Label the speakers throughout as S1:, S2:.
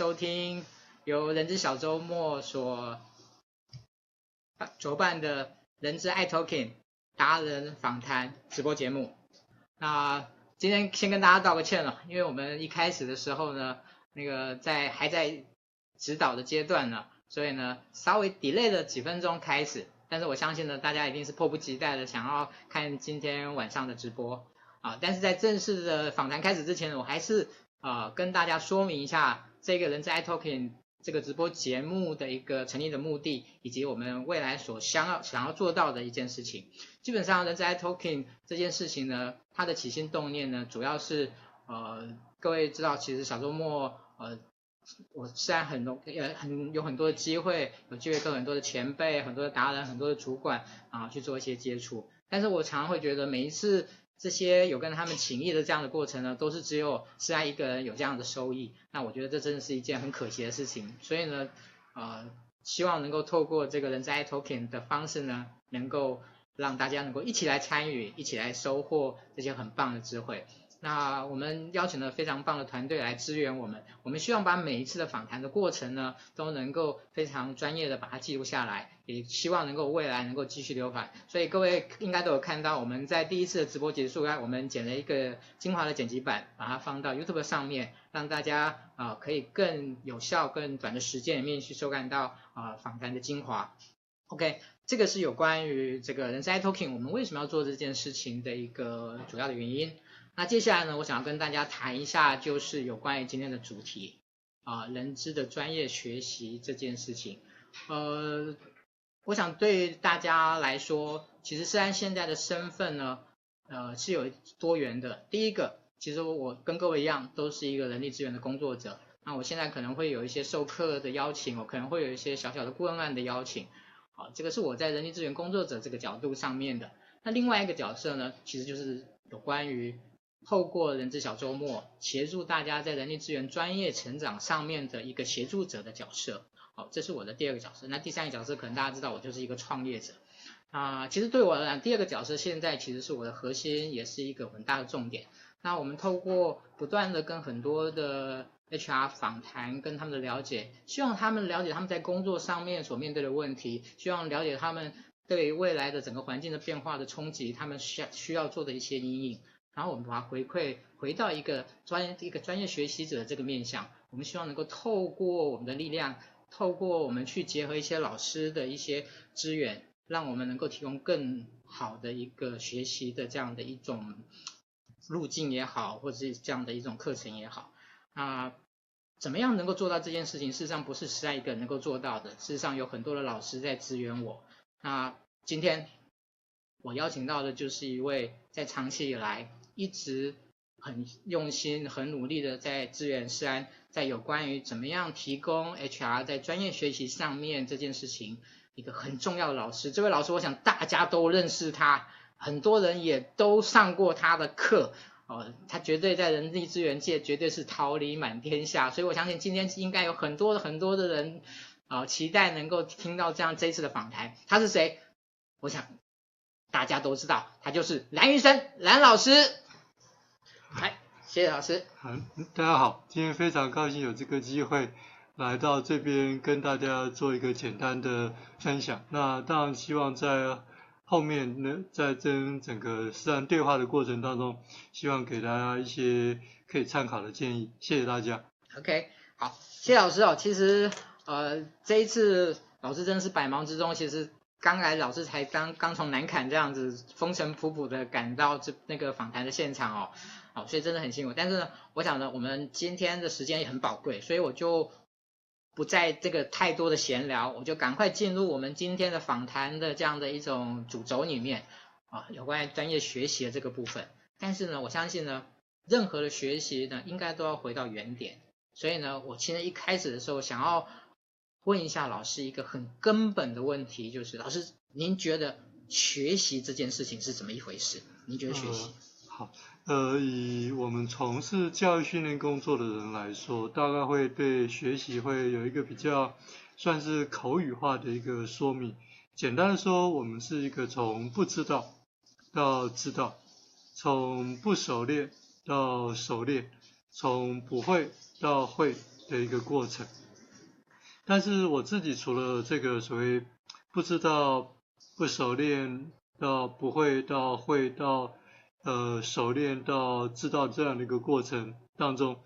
S1: 收听由人之小周末所主办的人之爱 Talking 达人访谈直播节目。那今天先跟大家道个歉了，因为我们一开始的时候呢，那个在还在指导的阶段呢，所以呢稍微 delay 了几分钟开始。但是我相信呢，大家一定是迫不及待的想要看今天晚上的直播啊！但是在正式的访谈开始之前，我还是啊、跟大家说明一下这个人在 iTalking 这个直播节目的一个成立的目的，以及我们未来所想要想要做到的一件事情。基本上人在 iTalking 这件事情呢，它的起心动念呢，主要是呃各位知道，其实小周末呃。我虽然很多呃很有很多的机会，有机会跟很多的前辈、很多的达人、很多的主管啊去做一些接触，但是我常常会觉得每一次这些有跟他们情谊的这样的过程呢，都是只有施安一个人有这样的收益，那我觉得这真的是一件很可惜的事情。所以呢，呃，希望能够透过这个人在 token 的方式呢，能够让大家能够一起来参与，一起来收获这些很棒的智慧。那我们邀请了非常棒的团队来支援我们，我们希望把每一次的访谈的过程呢，都能够非常专业的把它记录下来，也希望能够未来能够继续流传。所以各位应该都有看到，我们在第一次的直播结束，我们剪了一个精华的剪辑版，把它放到 YouTube 上面，让大家啊、可以更有效、更短的时间里面去收看到啊、访谈的精华。OK，这个是有关于这个人资 iTalking 我们为什么要做这件事情的一个主要的原因。那接下来呢，我想要跟大家谈一下，就是有关于今天的主题啊，人资的专业学习这件事情。呃，我想对大家来说，其实虽然现在的身份呢，呃，是有多元的。第一个，其实我跟各位一样，都是一个人力资源的工作者。那我现在可能会有一些授课的邀请，我可能会有一些小小的顾问案的邀请。好，这个是我在人力资源工作者这个角度上面的。那另外一个角色呢，其实就是有关于透过人资小周末协助大家在人力资源专业成长上面的一个协助者的角色，好，这是我的第二个角色。那第三个角色可能大家知道，我就是一个创业者啊。其实对我来讲，第二个角色现在其实是我的核心，也是一个很大的重点。那我们透过不断的跟很多的 HR 访谈，跟他们的了解，希望他们了解他们在工作上面所面对的问题，希望了解他们对未来的整个环境的变化的冲击，他们需要需要做的一些阴影。然后我们把它回馈回到一个专业一个专业学习者的这个面向，我们希望能够透过我们的力量，透过我们去结合一些老师的一些资源，让我们能够提供更好的一个学习的这样的一种路径也好，或者是这样的一种课程也好。啊，怎么样能够做到这件事情？事实上不是施安一个人能够做到的，事实上有很多的老师在支援我。那今天我邀请到的就是一位在长期以来。一直很用心、很努力的在支援施安，在有关于怎么样提供 HR 在专业学习上面这件事情，一个很重要的老师。这位老师，我想大家都认识他，很多人也都上过他的课，哦，他绝对在人力资源界绝对是桃李满天下。所以我相信今天应该有很多很多的人啊、期待能够听到这样这一次的访谈。他是谁？我想大家都知道，他就是蓝瑜生蓝老师。嗨，谢谢老师。
S2: 嗯，大家好，今天非常高兴有这个机会来到这边跟大家做一个简单的分享。那当然希望在后面呢，在跟整个施安对话的过程当中，希望给大家一些可以参考的建议。谢谢大家。
S1: OK，好，谢谢老师哦。其实呃，这一次老师真的是百忙之中，其实刚来老师才刚刚从南坎这样子风尘仆仆的赶到这那个访谈的现场哦。好，所以真的很辛苦。但是呢，我想呢，我们今天的时间也很宝贵，所以我就不在这个太多的闲聊，我就赶快进入我们今天的访谈的这样的一种主轴里面啊，有关于专业学习的这个部分。但是呢，我相信呢，任何的学习呢，应该都要回到原点。所以呢，我其实一开始的时候想要问一下老师一个很根本的问题，就是老师，您觉得学习这件事情是怎么一回事？您觉得学
S2: 习？好。呃，以我们从事教育训练工作的人来说，大概会对学习会有一个比较算是口语化的一个说明。简单的说，我们是一个从不知道到知道，从不熟练到熟练，从不会到会的一个过程。但是我自己除了这个所谓不知道、不熟练到不会到会到呃熟练到知道这样的一个过程当中，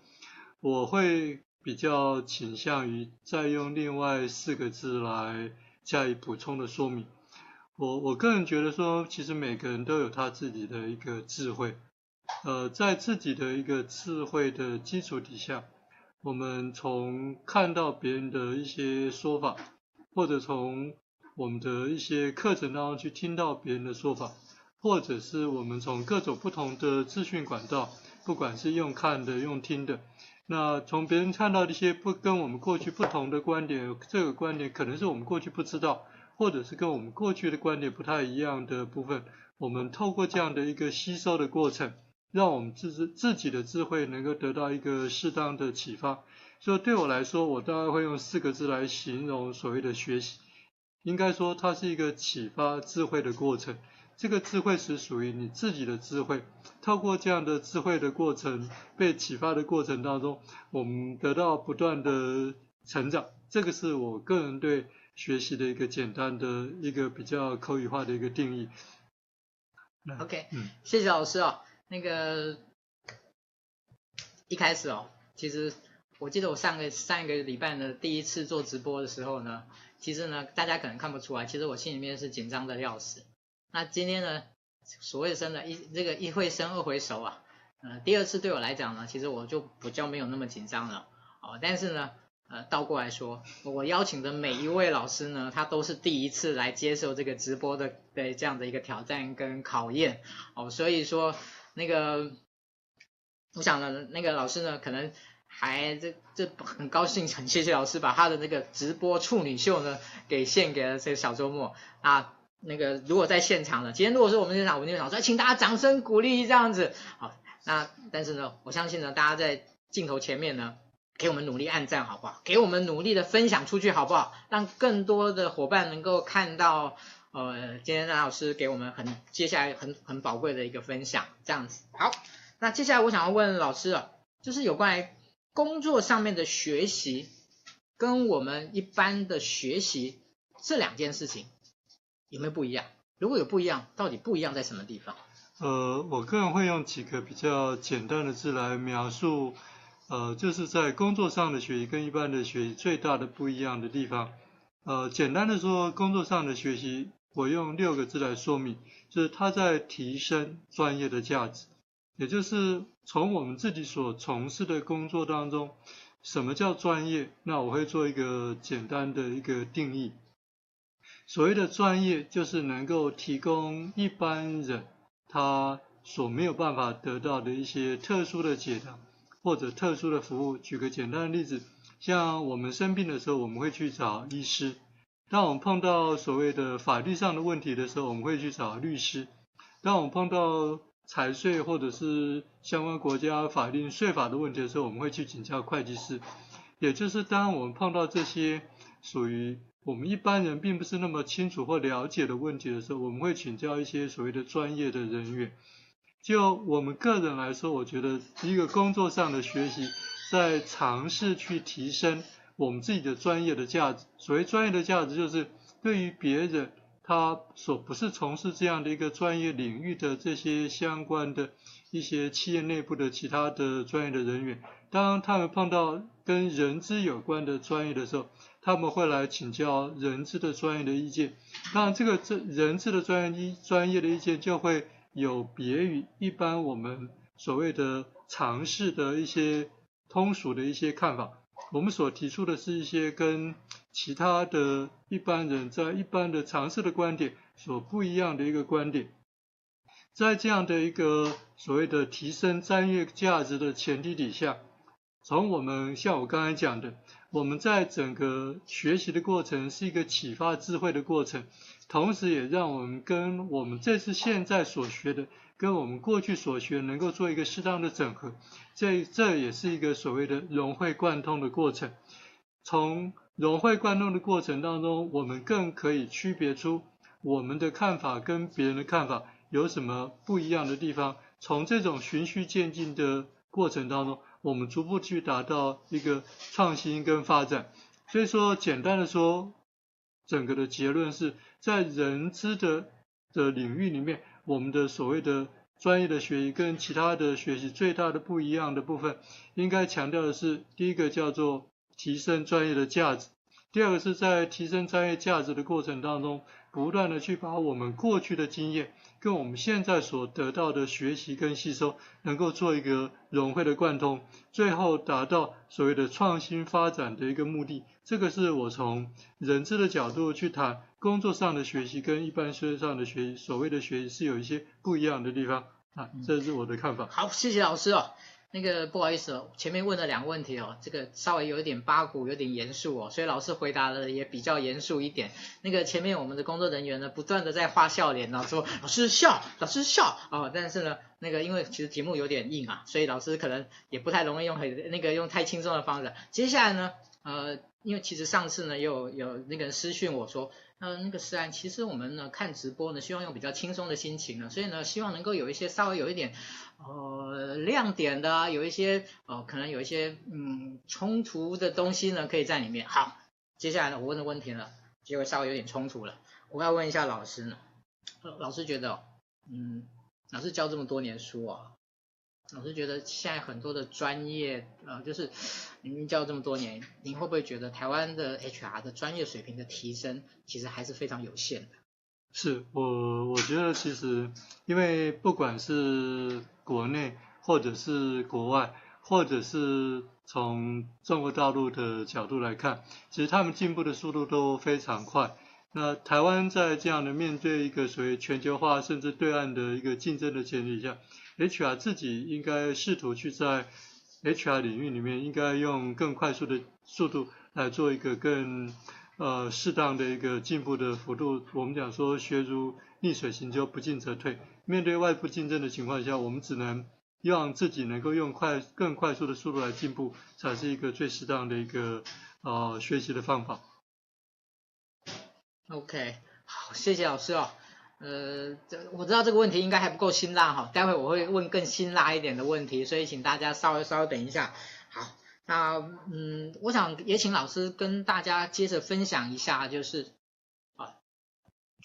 S2: 我会比较倾向于再用另外四个字来加以补充的说明。我我个人觉得说，其实每个人都有他自己的一个智慧，呃，在自己的一个智慧的基础底下，我们从看到别人的一些说法，或者从我们的一些课程当中去听到别人的说法，或者是我们从各种不同的资讯管道，不管是用看的、用听的，那从别人看到的一些不跟我们过去不同的观点，这个观点可能是我们过去不知道。或者是跟我们过去的观点不太一样的部分，我们透过这样的一个吸收的过程，让我们自自自己的智慧能够得到一个适当的启发。所以对我来说，我大概会用四个字来形容所谓的学习，应该说它是一个启发智慧的过程。这个智慧是属于你自己的智慧，透过这样的智慧的过程，被启发的过程当中，我们得到不断的成长。这个是我个人对。学习的一个简单的一个比较口语化的一个定义。
S1: OK，嗯，谢谢老师哦。那个一开始哦，其实我记得我上个上一个礼拜呢，第一次做直播的时候呢，其实呢，大家可能看不出来，其实我心里面是紧张的要死。那今天呢，所谓生的一这个一会生二回熟啊，呃，第二次对我来讲呢，其实我就比较没有那么紧张了哦，但是呢。呃，倒过来说，我邀请的每一位老师呢，他都是第一次来接受这个直播的的这样的一个挑战跟考验哦，所以说那个，我想呢，那个老师呢，可能还这这很高兴，很 谢谢老师把他的那个直播处女秀呢给献给了这个小周末啊，那个如果在现场呢，今天如果是我们现场，我们就想说，请大家掌声鼓励这样子，好，那但是呢，我相信呢，大家在镜头前面呢。给我们努力按赞好不好？给我们努力的分享出去好不好？让更多的伙伴能够看到，呃，今天蓝老师给我们很接下来很很宝贵的一个分享，这样子。好，那接下来我想要问老师啊，就是有关于工作上面的学习，跟我们一般的学习这两件事情有没有不一样？如果有不一样，到底不一样在什么地方？
S2: 呃，我个人会用几个比较简单的字来描述。呃，就是在工作上的学习跟一般的学习最大的不一样的地方。呃，简单的说，工作上的学习，我用六个字来说明，就是它在提升专业的价值。也就是从我们自己所从事的工作当中，什么叫专业？那我会做一个简单的一个定义。所谓的专业，就是能够提供一般人他所没有办法得到的一些特殊的解答。或者特殊的服务，举个简单的例子，像我们生病的时候，我们会去找医师；当我们碰到所谓的法律上的问题的时候，我们会去找律师；当我们碰到财税或者是相关国家法定税法的问题的时候，我们会去请教会计师。也就是当我们碰到这些属于我们一般人并不是那么清楚或了解的问题的时候，我们会请教一些所谓的专业的人员。就我们个人来说，我觉得一个工作上的学习，在尝试去提升我们自己的专业的价值。所谓专业的价值，就是对于别人他所不是从事这样的一个专业领域的这些相关的一些企业内部的其他的专业的人员，当他们碰到跟人资有关的专业的时候，他们会来请教人资的专业的意见。当然，这个这人资的专业一专业的意见就会。有别于一般我们所谓的常识的一些通俗的一些看法，我们所提出的是一些跟其他的一般人在一般的常识的观点所不一样的一个观点。在这样的一个所谓的提升专业价值的前提底下，从我们像我刚才讲的，我们在整个学习的过程是一个启发智慧的过程。同时，也让我们跟我们这次现在所学的，跟我们过去所学能够做一个适当的整合，这这也是一个所谓的融会贯通的过程。从融会贯通的过程当中，我们更可以区别出我们的看法跟别人的看法有什么不一样的地方。从这种循序渐进的过程当中，我们逐步去达到一个创新跟发展。所以说，简单的说，整个的结论是在人资的的领域里面，我们的所谓的专业的学习跟其他的学习最大的不一样的部分，应该强调的是，第一个叫做提升专业的价值，第二个是在提升专业价值的过程当中，不断的去把我们过去的经验。跟我们现在所得到的学习跟吸收，能够做一个融会的贯通，最后达到所谓的创新发展的一个目的。这个是我从人资的角度去谈工作上的学习跟一般学业上的学习，所谓的学习是有一些不一样的地方啊，这是我的看法。
S1: 好，谢谢老师哦。那个不好意思哦，前面问了两个问题哦，这个稍微有一点八股，有点严肃哦，所以老师回答的也比较严肃一点。那个前面我们的工作人员呢，不断的在画笑脸呢，说老师笑，老师笑哦，但是呢，那个因为其实题目有点硬啊，所以老师可能也不太容易用很那个用太轻松的方式。接下来呢，呃，因为其实上次呢，有有那个人私讯我说。呃，那个思安，其实我们呢看直播呢，希望用比较轻松的心情呢，所以呢，希望能够有一些稍微有一点呃亮点的啊，有一些呃可能有一些嗯冲突的东西呢，可以在里面。好，接下来呢，我问的问题呢，就会稍微有点冲突了。我要问一下老师呢，老师觉得，嗯，老师教这么多年书啊。老师觉得现在很多的专业，呃，就是您教这么多年，您会不会觉得台湾的 HR 的专业水平的提升，其实还是非常有限的？
S2: 是我，我觉得其实，因为不管是国内，或者是国外，或者是从中国大陆的角度来看，其实他们进步的速度都非常快。那台湾在这样的面对一个所谓全球化，甚至对岸的一个竞争的前提下。HR 自己应该试图去在 HR 领域里面，应该用更快速的速度来做一个更呃适当的一个进步的幅度。我们讲说学如逆水行舟，不进则退。面对外部竞争的情况下，我们只能让自己能够用快更快速的速度来进步，才是一个最适当的一个呃学习的方法。
S1: OK，好，谢谢老师哦。呃，这我知道这个问题应该还不够辛辣哈，待会我会问更辛辣一点的问题，所以请大家稍微稍微等一下。好，那嗯，我想也请老师跟大家接着分享一下，就是，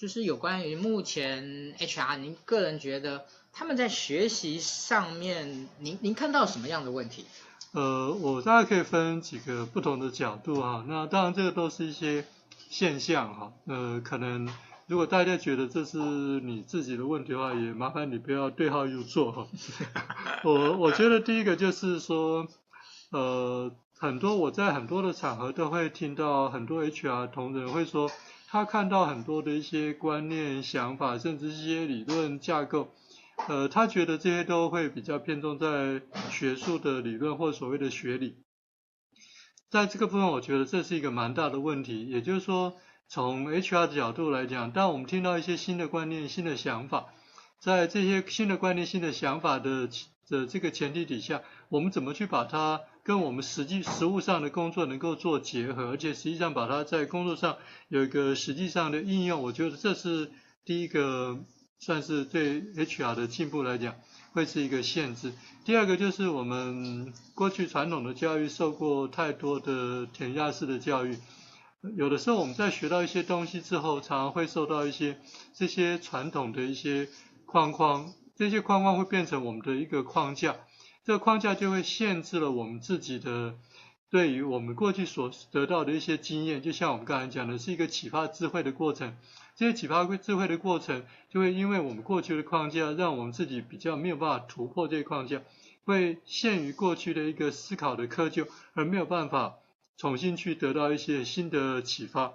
S1: 就是有关于目前 HR，您个人觉得他们在学习上面，您您看到什么样的问题？
S2: 呃，我大概可以分几个不同的角度哈，那当然这个都是一些现象哈，呃，可能。如果大家觉得这是你自己的问题的话，也麻烦你不要对号入座哈。我我觉得第一个就是说，呃，很多我在很多的场合都会听到很多 HR 同仁会说，他看到很多的一些观念、想法，甚至一些理论架构，呃，他觉得这些都会比较偏重在学术的理论或所谓的学理。在这个部分，我觉得这是一个蛮大的问题，也就是说。从 HR 的角度来讲，当我们听到一些新的观念、新的想法，在这些新的观念、新的想法的的这个前提底下，我们怎么去把它跟我们实际实务上的工作能够做结合，而且实际上把它在工作上有一个实际上的应用，我觉得这是第一个算是对 HR 的进步来讲会是一个限制。第二个就是我们过去传统的教育受过太多的填鸭式的教育。有的时候我们在学到一些东西之后，常常会受到一些这些传统的一些框框，这些框框会变成我们的一个框架，这个框架就会限制了我们自己的对于我们过去所得到的一些经验，就像我们刚才讲的，是一个启发智慧的过程。这些启发智慧的过程，就会因为我们过去的框架，让我们自己比较没有办法突破这个框架，会限于过去的一个思考的窠臼，而没有办法。重新去得到一些新的启发，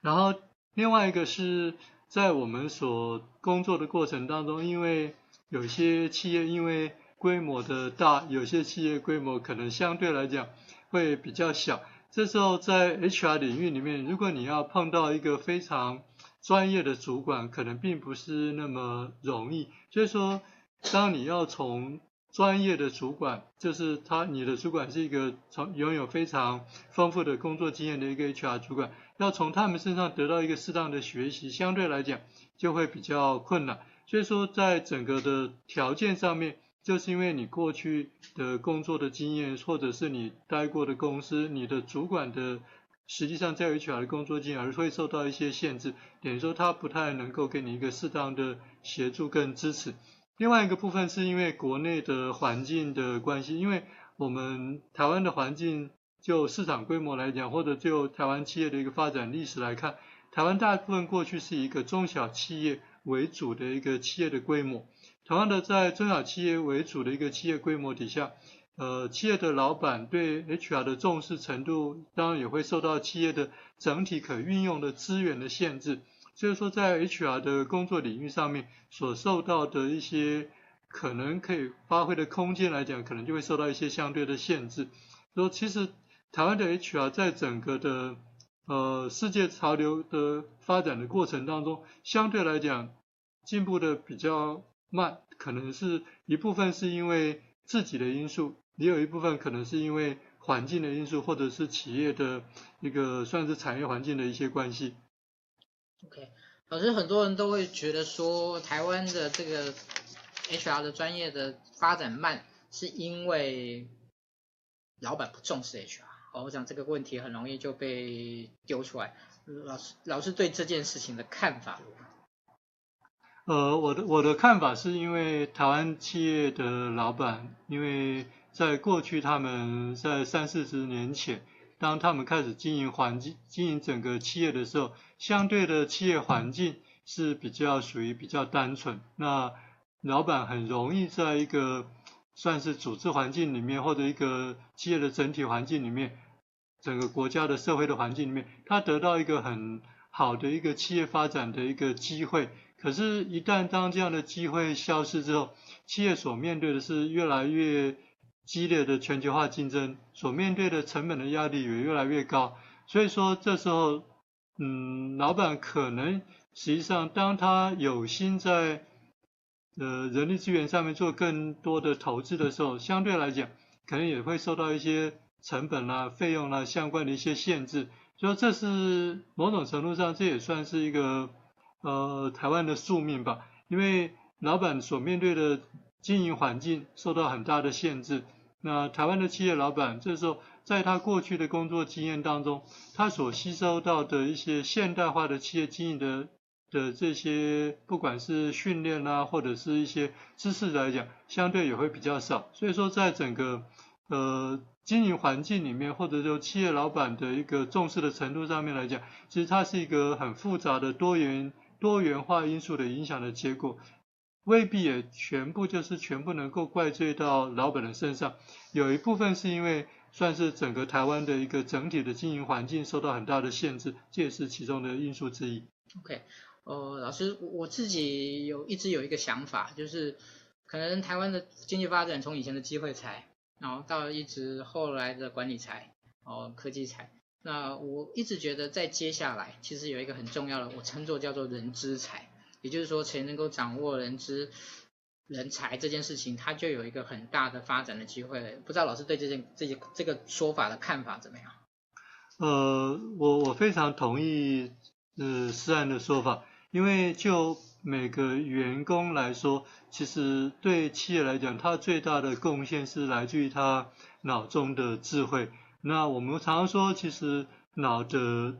S2: 然后另外一个是在我们所工作的过程当中，因为有些企业因为规模的大，有些企业规模可能相对来讲会比较小。这时候在 HR 领域里面，如果你要碰到一个非常专业的主管，可能并不是那么容易。所以说，当你要从专业的主管就是他，你的主管是一个从拥有非常丰富的工作经验的一个 HR 主管，要从他们身上得到一个适当的学习，相对来讲就会比较困难。所以说，在整个的条件上面，就是因为你过去的工作的经验，或者是你待过的公司，你的主管的实际上在 HR 的工作经验，而会受到一些限制，等于说他不太能够给你一个适当的协助跟支持。另外一个部分是因为国内的环境的关系，因为我们台湾的环境就市场规模来讲，或者就台湾企业的一个发展历史来看，台湾大部分过去是一个中小企业为主的一个企业的规模。同样的，在中小企业为主的一个企业规模底下，呃，企业的老板对 HR 的重视程度，当然也会受到企业的整体可运用的资源的限制。所以说，在 HR 的工作领域上面，所受到的一些可能可以发挥的空间来讲，可能就会受到一些相对的限制。说其实台湾的 HR 在整个的呃世界潮流的发展的过程当中，相对来讲进步的比较慢，可能是一部分是因为自己的因素，也有一部分可能是因为环境的因素，或者是企业的一个算是产业环境的一些关系。
S1: OK，老师，很多人都会觉得说，台湾的这个 HR 的专业的发展慢，是因为老板不重视 HR。我想这个问题很容易就被丢出来。老师，老师对这件事情的看法？
S2: 呃，我的我的看法是因为台湾企业的老板，因为在过去他们在三四十年前。当他们开始经营环境、经营整个企业的时候，相对的企业环境是比较属于比较单纯。那老板很容易在一个算是组织环境里面，或者一个企业的整体环境里面，整个国家的社会的环境里面，他得到一个很好的一个企业发展的一个机会。可是，一旦当这样的机会消失之后，企业所面对的是越来越激烈的全球化竞争所面对的成本的压力也越来越高，所以说这时候，嗯，老板可能实际上当他有心在呃人力资源上面做更多的投资的时候，相对来讲可能也会受到一些成本啊、费用啊相关的一些限制，所以这是某种程度上这也算是一个呃台湾的宿命吧，因为老板所面对的经营环境受到很大的限制。那台湾的企业老板，这时候在他过去的工作经验当中，他所吸收到的一些现代化的企业经营的的这些，不管是训练啊，或者是一些知识来讲，相对也会比较少。所以说，在整个呃经营环境里面，或者说企业老板的一个重视的程度上面来讲，其实它是一个很复杂的多元多元化因素的影响的结果。未必也全部就是全部能够怪罪到老板的身上，有一部分是因为算是整个台湾的一个整体的经营环境受到很大的限制，这也是其中的因素之一。
S1: OK，呃，老师，我自己有一直有一个想法，就是可能台湾的经济发展从以前的机会财，然后到一直后来的管理财，哦，科技财，那我一直觉得在接下来其实有一个很重要的，我称作叫做人之才。也就是说，谁能够掌握人之人才这件事情，他就有一个很大的发展的机会。不知道老师对这件这些这个说法的看法怎么样？
S2: 呃，我我非常同意呃思安的说法，因为就每个员工来说，其实对企业来讲，他最大的贡献是来自于他脑中的智慧。那我们常说，其实脑的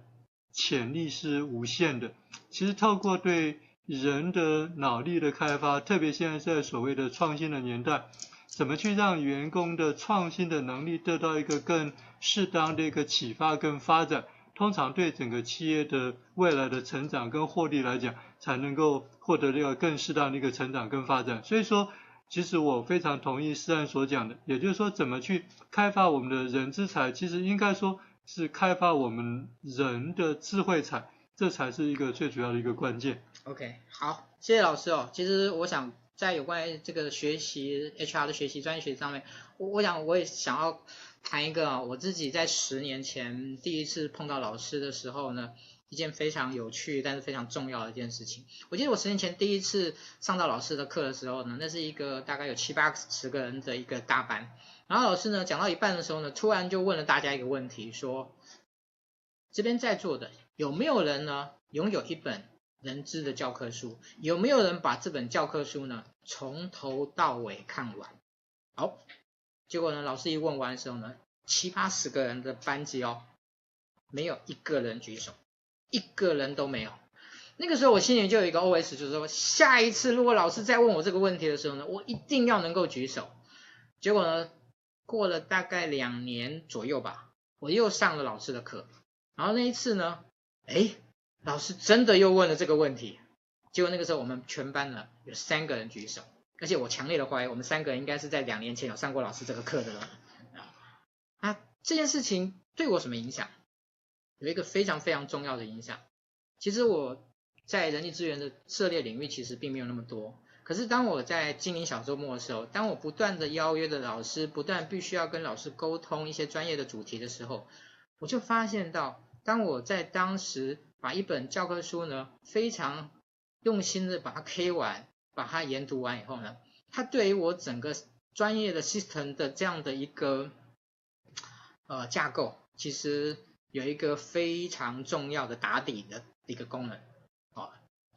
S2: 潜力是无限的。其实透过对人的脑力的开发，特别现在在所谓的创新的年代，怎么去让员工的创新的能力得到一个更适当的一个启发跟发展，通常对整个企业的未来的成长跟获利来讲，才能够获得这个更适当的一个成长跟发展。所以说，其实我非常同意思安所讲的，也就是说，怎么去开发我们的人之才，其实应该说是开发我们人的智慧才。这才是一个最主要的一个关键。
S1: OK，好，谢谢老师哦。其实我想在有关于这个学习 HR 的学习专业学习上面，我我想我也想要谈一个我自己在十年前第一次碰到老师的时候呢，一件非常有趣但是非常重要的一件事情。我记得我十年前第一次上到老师的课的时候呢，那是一个大概有七八十个人的一个大班，然后老师呢讲到一半的时候呢，突然就问了大家一个问题，说这边在座的。有没有人呢拥有一本人资的教科书，有没有人把这本教科书呢从头到尾看完？好，结果呢，老师一问完的时候呢，七八十个人的班级哦，没有一个人举手，一个人都没有。那个时候我心里就有一个 OS，就是说，下一次如果老师再问我这个问题的时候呢，我一定要能够举手。结果呢，过了大概两年左右吧，我又上了老师的课，然后那一次呢，诶，老师真的又问了这个问题。结果那个时候我们全班呢有三个人举手，而且我强烈的怀疑我们三个人应该是在两年前有上过老师这个课的了。啊，这件事情对我什么影响？有一个非常非常重要的影响。其实我。在人力资源的涉猎领域其实并没有那么多，可是当我在经营小周末的时候，当我不断的邀约的老师，不断必须要跟老师沟通一些专业的主题的时候，我就发现到，当我在当时把一本教科书呢，非常用心的把它 K 完，把它研读完以后呢，它对于我整个专业的 system 的这样的一个呃架构，其实有一个非常重要的打底的一个功能。哦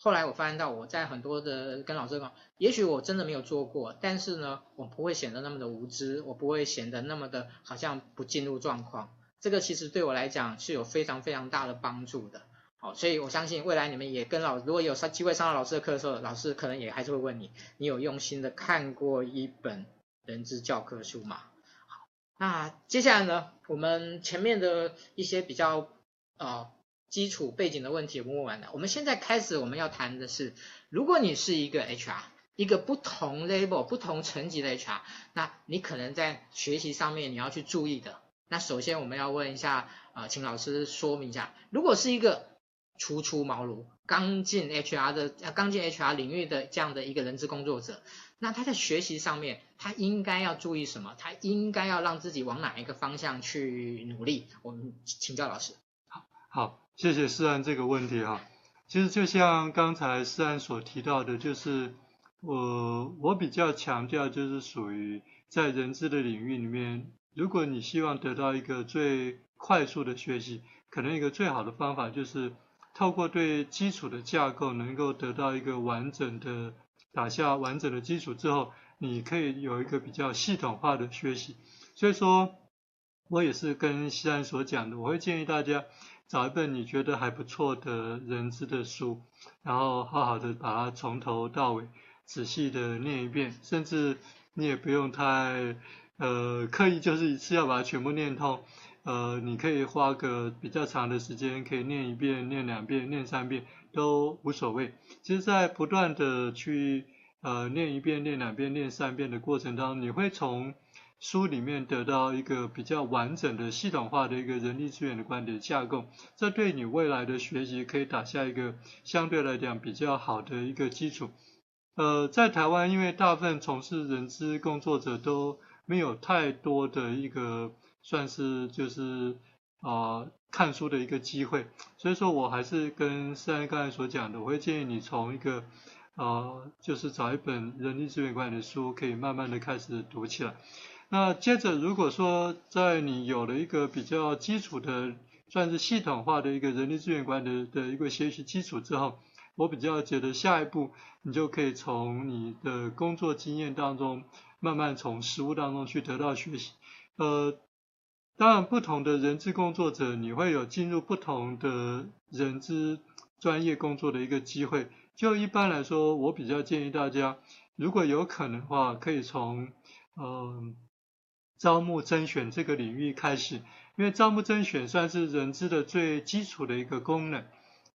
S1: 后来我发现到我在很多的跟老师讲，也许我真的没有做过，但是呢，我不会显得那么的无知，我不会显得那么的好像不进入状况。这个其实对我来讲是有非常非常大的帮助的。好，所以我相信未来你们也跟老，如果有上机会上到老师的课的时候，老师可能也还是会问你，你有用心的看过一本人资教科书吗？那接下来呢，我们前面的一些比较。呃基础背景的问题我问完了，我们现在开始我们要谈的是，如果你是一个 HR，一个不同 level、不同层级的 HR，那你可能在学习上面你要去注意的。那首先我们要问一下，呃，请老师说明一下，如果是一个初出茅庐、刚进 HR 的、刚进 HR 领域的这样的一个人资工作者，那他在学习上面他应该要注意什么？他应该要让自己往哪一个方向去努力？我们请教老师。
S2: 好，好。谢谢思安这个问题哈，其实就像刚才思安所提到的，就是我我比较强调就是属于在人资的领域里面，如果你希望得到一个最快速的学习，可能一个最好的方法就是透过对基础的架构能够得到一个完整的打下完整的基础之后，你可以有一个比较系统化的学习。所以说，我也是跟西安所讲的，我会建议大家。找一本你觉得还不错的人资的书，然后好好的把它从头到尾仔细的念一遍，甚至你也不用太呃刻意，就是一次要把它全部念通，呃，你可以花个比较长的时间，可以念一遍、念两遍、念三遍都无所谓。其实，在不断的去呃念一遍、念两遍、念三遍的过程当中，你会从书里面得到一个比较完整的系统化的一个人力资源的观点架构，这对你未来的学习可以打下一个相对来讲比较好的一个基础。呃，在台湾，因为大部分从事人资工作者都没有太多的一个算是就是啊、看书的一个机会，所以说我还是跟三刚才所讲的，我会建议你从一个啊、就是找一本人力资源管理的书，可以慢慢的开始读起来。那接着，如果说在你有了一个比较基础的，算是系统化的一个人力资源管理的一个学习基础之后，我比较觉得下一步你就可以从你的工作经验当中，慢慢从实务当中去得到学习。呃，当然不同的人资工作者，你会有进入不同的人资专业工作的一个机会。就一般来说，我比较建议大家，如果有可能的话，可以从嗯。招募甄选这个领域开始，因为招募甄选算是人资的最基础的一个功能。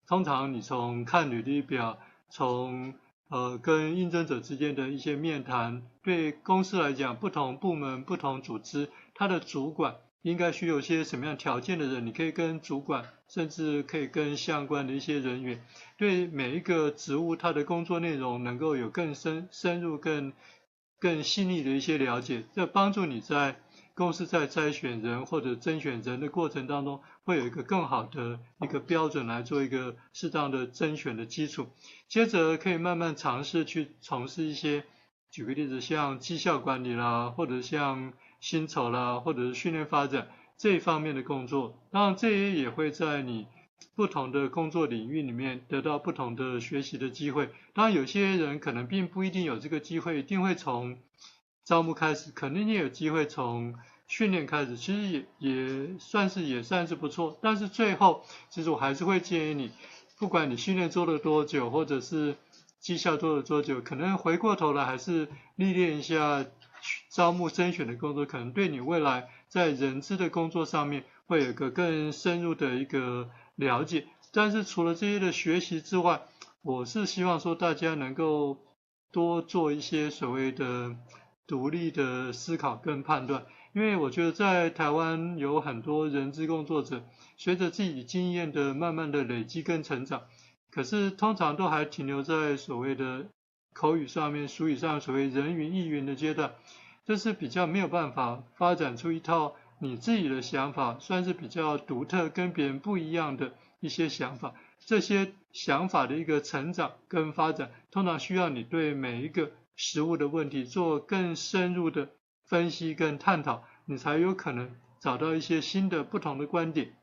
S2: 通常你从看履历表，从呃跟应征者之间的一些面谈，对公司来讲，不同部门、不同组织，它的主管应该需要一些什么样条件的人，你可以跟主管，甚至可以跟相关的一些人员，对每一个职务，它的工作内容能够有更深深入、更。更细腻的一些了解，这帮助你在公司在筛选人或者甄选人的过程当中，会有一个更好的一个标准来做一个适当的甄选的基础。接着可以慢慢尝试去从事一些，举个例子，像绩效管理啦，或者像薪酬啦，或者是训练发展这一方面的工作。当然，这些也会在你不同的工作领域里面得到不同的学习的机会。当然，有些人可能并不一定有这个机会，一定会从招募开始，可能也有机会从训练开始，其实也也算是也算是不错。但是最后，其实我还是会建议你，不管你训练做了多久，或者是绩效做了多久，可能回过头来还是历练一下招募甄选的工作，可能对你未来在人资的工作上面会有个更深入的一个。了解，但是除了这些的学习之外，我是希望说大家能够多做一些所谓的独立的思考跟判断，因为我觉得在台湾有很多人资工作者，随着自己经验的慢慢的累积跟成长，可是通常都还停留在所谓的口语上面、俗语上所谓人云亦云的阶段，这是比较没有办法发展出一套。你自己的想法算是比较独特，跟别人不一样的一些想法，这些想法的一个成长跟发展，通常需要你对每一个食物的问题做更深入的分析跟探讨，你才有可能找到一些新的不同的观点。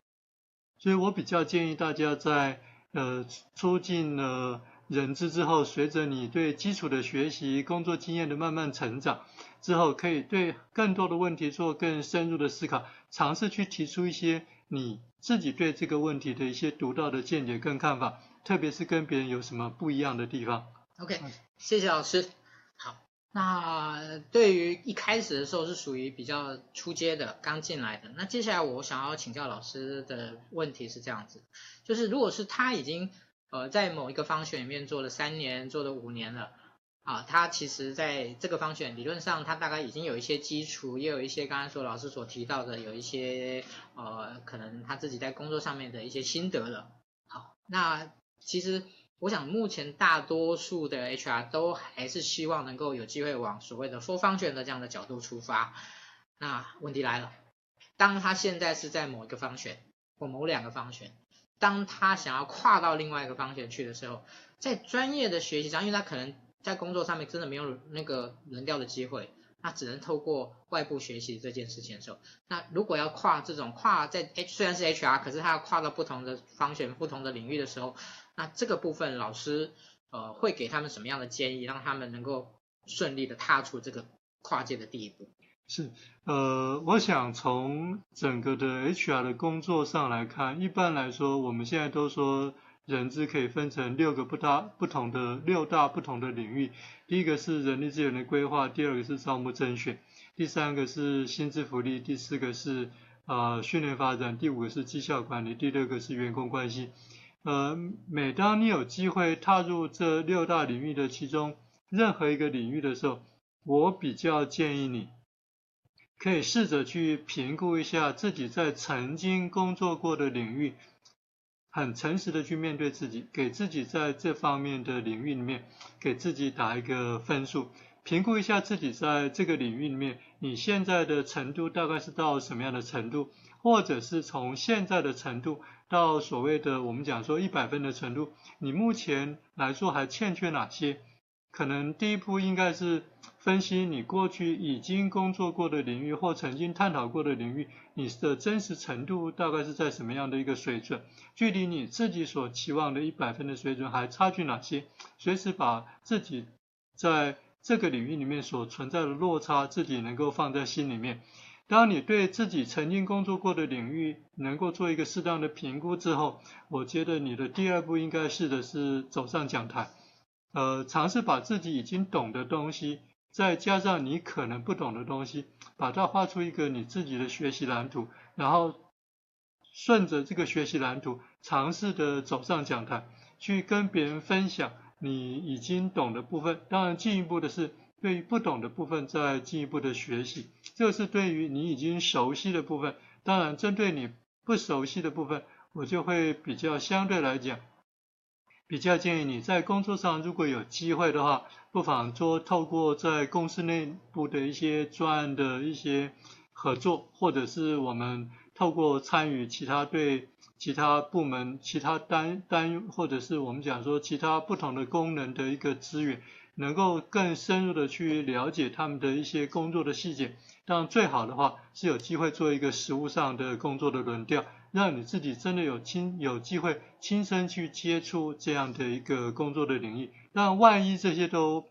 S2: 所以我比较建议大家在呃出进了人资之后，随着你对基础的学习、工作经验的慢慢成长。之后可以对更多的问题做更深入的思考，尝试去提出一些你自己对这个问题的一些独到的见解跟看法，特别是跟别人有什么不一样的地方。
S1: OK，谢谢老师。好，那对于一开始的时候是属于比较初阶的，刚进来的，那接下来我想要请教老师的问题是这样子，就是如果是他已经呃在某一个方选里面做了三年，做了五年了。啊，他其实在这个方选理论上，他大概已经有一些基础，也有一些刚才说老师所提到的，有一些呃，可能他自己在工作上面的一些心得了。好，那其实我想，目前大多数的 HR 都还是希望能够有机会往所谓的 full function 的这样的角度出发。那问题来了，当他现在是在某一个方选或某两个方选，当他想要跨到另外一个方向去的时候，在专业的学习上，因为他可能在工作上面真的没有那个轮调的机会，那只能透过外部学习这件事情的时候，那如果要跨这种跨在 H 虽然是 HR，可是他要跨到不同的方向、不同的领域的时候，那这个部分老师呃会给他们什么样的建议，让他们能够顺利的踏出这个跨界的第一步？
S2: 是呃，我想从整个的 HR 的工作上来看，一般来说我们现在都说。人资可以分成六个不大不同的六大不同的领域，第一个是人力资源的规划，第二个是招募甄选，第三个是薪资福利，第四个是呃训练发展，第五个是绩效管理，第六个是员工关系。呃，每当你有机会踏入这六大领域的其中任何一个领域的时候，我比较建议你可以试着去评估一下自己在曾经工作过的领域。很诚实的去面对自己，给自己在这方面的领域里面，给自己打一个分数，评估一下自己在这个领域里面，你现在的程度大概是到什么样的程度，或者是从现在的程度到所谓的我们讲说一百分的程度，你目前来说还欠缺哪些？可能第一步应该是分析你过去已经工作过的领域或曾经探讨过的领域，你的真实程度大概是在什么样的一个水准？距离你自己所期望的一百分的水准还差距哪些？随时把自己在这个领域里面所存在的落差，自己能够放在心里面。当你对自己曾经工作过的领域能够做一个适当的评估之后，我觉得你的第二步应该试的是走上讲台。呃，尝试把自己已经懂的东西，再加上你可能不懂的东西，把它画出一个你自己的学习蓝图，然后顺着这个学习蓝图，尝试的走上讲台，去跟别人分享你已经懂的部分。当然，进一步的是对于不懂的部分再进一步的学习，这是对于你已经熟悉的部分。当然，针对你不熟悉的部分，我就会比较相对来讲。比较建议你在工作上，如果有机会的话，不妨多透过在公司内部的一些专案的一些合作，或者是我们透过参与其他对其他部门、其他单单或者是我们讲说其他不同的功能的一个资源，能够更深入的去了解他们的一些工作的细节。当然最好的话是有机会做一个实物上的工作的轮调，让你自己真的有亲有机会亲身去接触这样的一个工作的领域。那万一这些都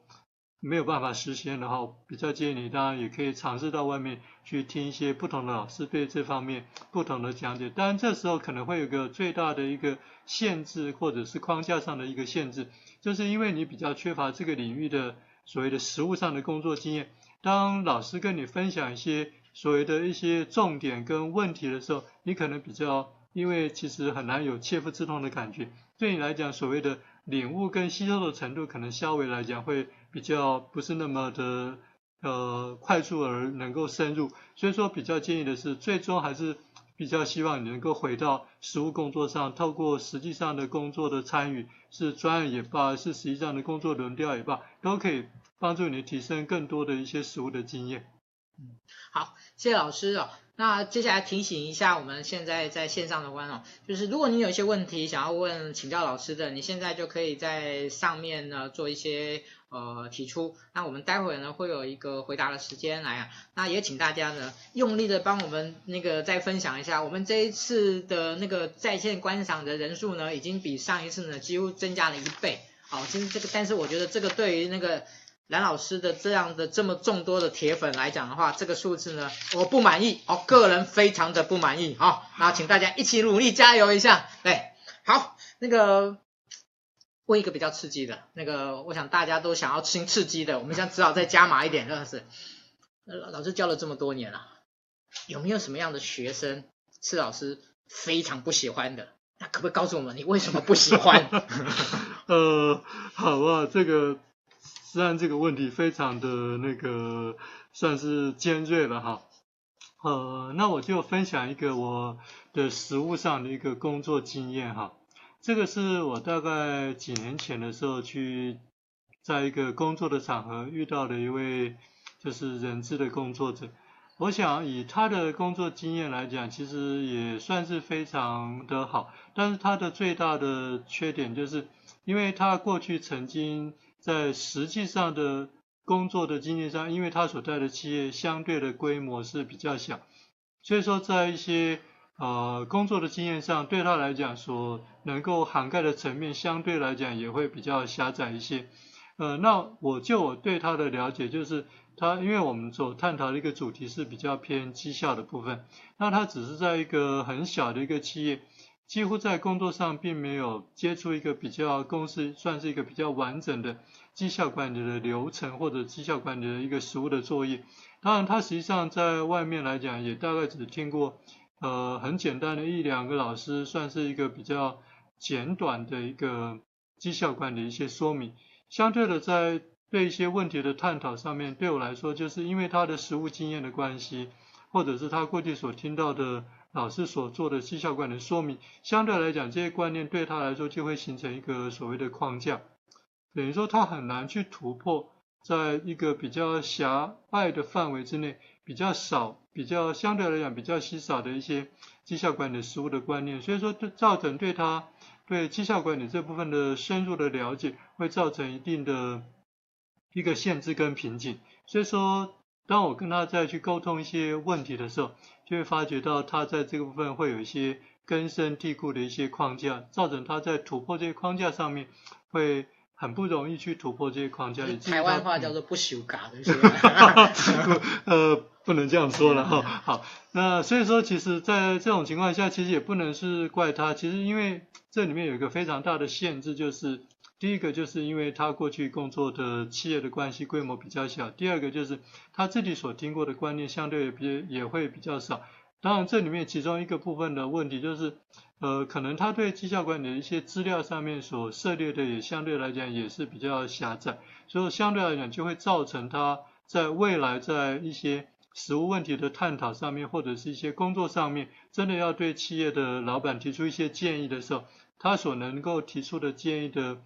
S2: 没有办法实现的话，比较建议你当然也可以尝试到外面去听一些不同的老师对这方面不同的讲解。当然这时候可能会有个最大的一个限制或者是框架上的一个限制，就是因为你比较缺乏这个领域的所谓的实物上的工作经验。当老师跟你分享一些所谓的一些重点跟问题的时候，你可能比较因为其实很难有切肤之痛的感觉，对你来讲所谓的领悟跟吸收的程度，可能稍微来讲会。比较不是那么的呃快速而能够深入，所以说比较建议的是，最终还是比较希望你能够回到实务工作上，透过实际上的工作的参与，是专案也罢，是实际上的工作轮调也罢，都可以帮助你提升更多的一些实物的经验。
S1: 嗯，好，谢谢老师哦。那接下来提醒一下我们现在在线上的观众，就是如果你有一些问题想要问请教老师的，你现在就可以在上面呢做一些呃提出。那我们待会呢会有一个回答的时间来啊，那也请大家呢用力的帮我们那个再分享一下，我们这一次的那个在线观赏的人数呢已经比上一次呢几乎增加了一倍。好，其实这个但是我觉得这个对于那个。蓝老师的这样的这么众多的铁粉来讲的话，这个数字呢，我不满意，哦，个人非常的不满意，好、那请大家一起努力加油一下，对，好，那个问一个比较刺激的，那个我想大家都想要听刺激的，我们现在只好再加码一点，真的是，老师教了这么多年了，有没有什么样的学生是老师非常不喜欢的？那可不可以告诉我们你为什么不喜欢？
S2: 呃，好啊，这个。实际上这个问题非常的那个算是尖锐了哈，呃，那我就分享一个我的实务上的一个工作经验哈，这个是我大概几年前的时候去在一个工作的场合遇到的一位就是人资的工作者，我想以他的工作经验来讲，其实也算是非常的好，但是他的最大的缺点就是因为他过去曾经。在实际上的工作的经验上，因为他所在的企业相对的规模是比较小，所以说在一些呃工作的经验上，对他来讲所能够涵盖的层面相对来讲也会比较狭窄一些。呃，那我就我对他的了解就是，他因为我们所探讨的一个主题是比较偏绩效的部分，那他只是在一个很小的一个企业。几乎在工作上并没有接触一个比较公司算是一个比较完整的绩效管理的流程或者绩效管理的一个实务的作业。当然，他实际上在外面来讲也大概只听过呃很简单的一两个老师算是一个比较简短的一个绩效管理的一些说明。相对的，在对一些问题的探讨上面，对我来说就是因为他的实务经验的关系，或者是他过去所听到的。老师所做的绩效管理说明，相对来讲，这些观念对他来说就会形成一个所谓的框架，等于说他很难去突破，在一个比较狭隘的范围之内，比较少、比较相对来讲比较稀少的一些绩效管理实务的观念，所以说造成对他对绩效管理这部分的深入的了解，会造成一定的一个限制跟瓶颈，所以说。当我跟他再去沟通一些问题的时候，就会发觉到他在这个部分会有一些根深蒂固的一些框架，造成他在突破这些框架上面会很不容易去突破这些框架。
S1: 台湾话叫做不修嘎的，
S2: 呃，不能这样说了哈。好，那所以说，其实，在这种情况下，其实也不能是怪他，其实因为这里面有一个非常大的限制，就是。第一个就是因为他过去工作的企业的关系规模比较小，第二个就是他自己所听过的观念相对比也会比较少。当然这里面其中一个部分的问题就是，呃，可能他对绩效管理的一些资料上面所涉猎的也相对来讲也是比较狭窄，所以相对来讲就会造成他在未来在一些实务问题的探讨上面或者是一些工作上面，真的要对企业的老板提出一些建议的时候，他所能够提出的建议的。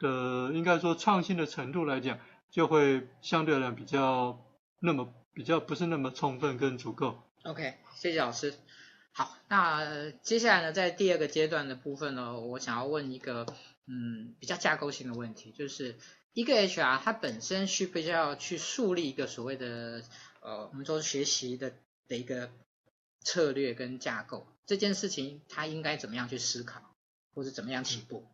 S2: 呃，应该说创新的程度来讲，就会相对来讲比较那么比较不是那么充分跟足够。
S1: OK，谢谢老师。好，那接下来呢，在第二个阶段的部分呢，我想要问一个嗯比较架构性的问题，就是一个 HR 它本身需不需要去树立一个所谓的呃我们说学习的的一个策略跟架构，这件事情他应该怎么样去思考，或者怎么样起步？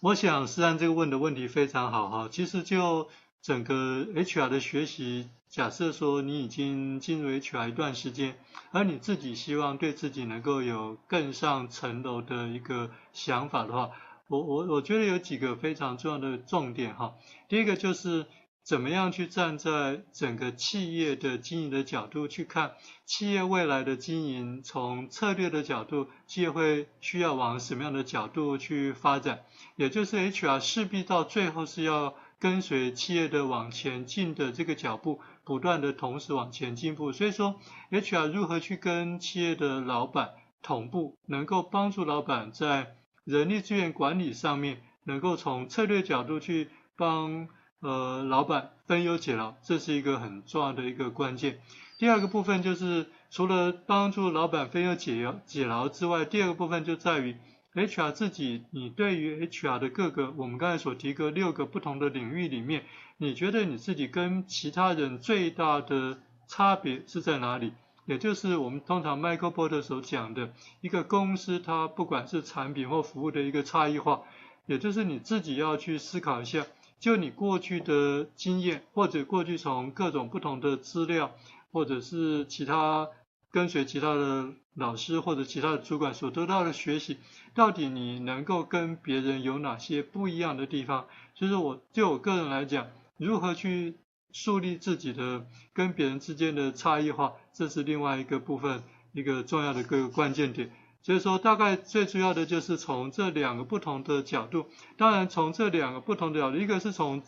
S2: 我想思安这个问的问题非常好哈，其实就整个 HR 的学习，假设说你已经进入 HR 一段时间，而你自己希望对自己能够有更上层楼的一个想法的话，我我我觉得有几个非常重要的重点哈，第一个就是。怎么样去站在整个企业的经营的角度去看企业未来的经营？从策略的角度，企业会需要往什么样的角度去发展？也就是 HR 势必到最后是要跟随企业的往前进的这个脚步，不断的同时往前进步。所以说，HR 如何去跟企业的老板同步，能够帮助老板在人力资源管理上面，能够从策略角度去帮。呃，老板分忧解劳，这是一个很重要的一个关键。第二个部分就是除了帮助老板分忧解忧解劳之外，第二个部分就在于 HR 自己，你对于 HR 的各个我们刚才所提过六个不同的领域里面，你觉得你自己跟其他人最大的差别是在哪里？也就是我们通常 Microbot 所讲的一个公司，它不管是产品或服务的一个差异化，也就是你自己要去思考一下。就你过去的经验，或者过去从各种不同的资料，或者是其他跟随其他的老师或者其他的主管所得到的学习，到底你能够跟别人有哪些不一样的地方？所以说我就我个人来讲，如何去树立自己的跟别人之间的差异化，这是另外一个部分，一个重要的各个关键点。所以说，大概最主要的就是从这两个不同的角度。当然，从这两个不同的角度，一个是从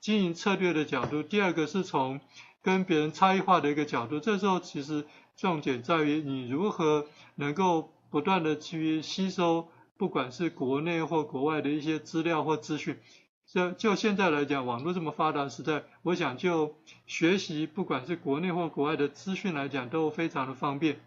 S2: 经营策略的角度，第二个是从跟别人差异化的一个角度。这时候，其实重点在于你如何能够不断的去吸收，不管是国内或国外的一些资料或资讯。就就现在来讲，网络这么发达时代，我想就学习，不管是国内或国外的资讯来讲，都非常的方便。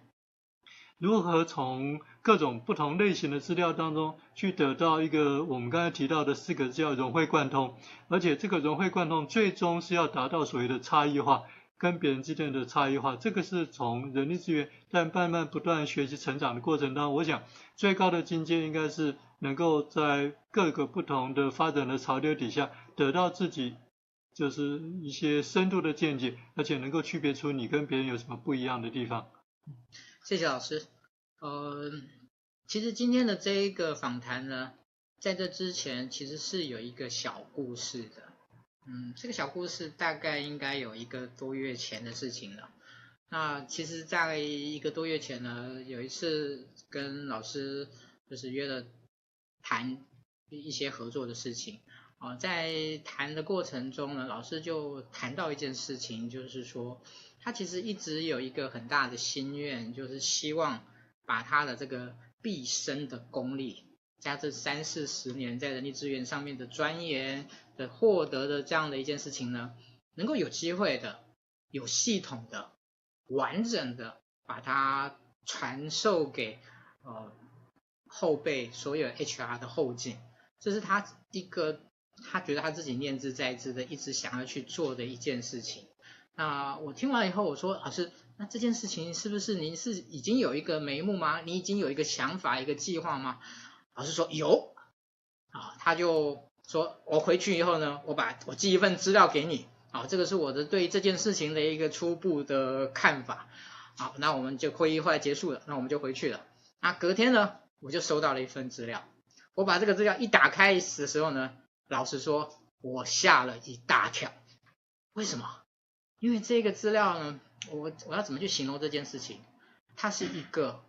S2: 如何从各种不同类型的资料当中去得到一个我们刚才提到的四个字叫融会贯通，而且这个融会贯通最终是要达到所谓的差异化，跟别人之间的差异化，这个是从人力资源在慢慢不断学习成长的过程当中，我想最高的境界应该是能够在各个不同的发展的潮流底下得到自己就是一些深度的见解，而且能够区别出你跟别人有什么不一样的地方。
S1: 谢谢老师。呃，其实今天的这一个访谈呢，在这之前其实是有一个小故事的。嗯，这个小故事大概应该有一个多月前的事情了。那其实，在一个多月前呢，有一次跟老师就是约了谈一些合作的事情。啊，在谈的过程中呢，老师就谈到一件事情，就是说他其实一直有一个很大的心愿，就是希望。把他的这个毕生的功力，加这三四十年在人力资源上面的钻研的获得的这样的一件事情呢，能够有机会的、有系统的、完整的把它传授给呃后辈所有 HR 的后进，这是他一个他觉得他自己念兹在兹的，一直想要去做的一件事情。那我听完以后，我说老师。那这件事情是不是您是已经有一个眉目吗？你已经有一个想法、一个计划吗？老师说有，啊，他就说我回去以后呢，我把我寄一份资料给你，啊，这个是我的对这件事情的一个初步的看法，好，那我们就会议后来结束了，那我们就回去了。那隔天呢，我就收到了一份资料，我把这个资料一打开的时候呢，老实说，我吓了一大跳，为什么？因为这个资料呢。我我要怎么去形容这件事情？它是一个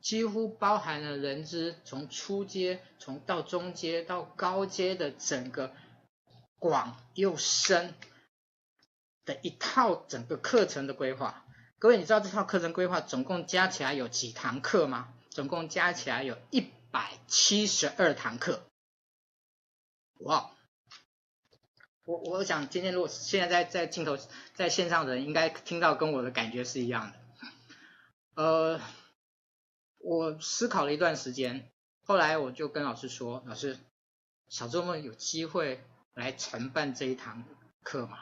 S1: 几乎包含了人资从初阶、从到中阶到高阶的整个广又深的一套整个课程的规划。各位，你知道这套课程规划总共加起来有几堂课吗？总共加起来有一百七十二堂课。哇！我我想今天如果现在在在镜头在线上的人应该听到跟我的感觉是一样的，呃，我思考了一段时间，后来我就跟老师说：“老师，小周末有机会来承办这一堂课吗？”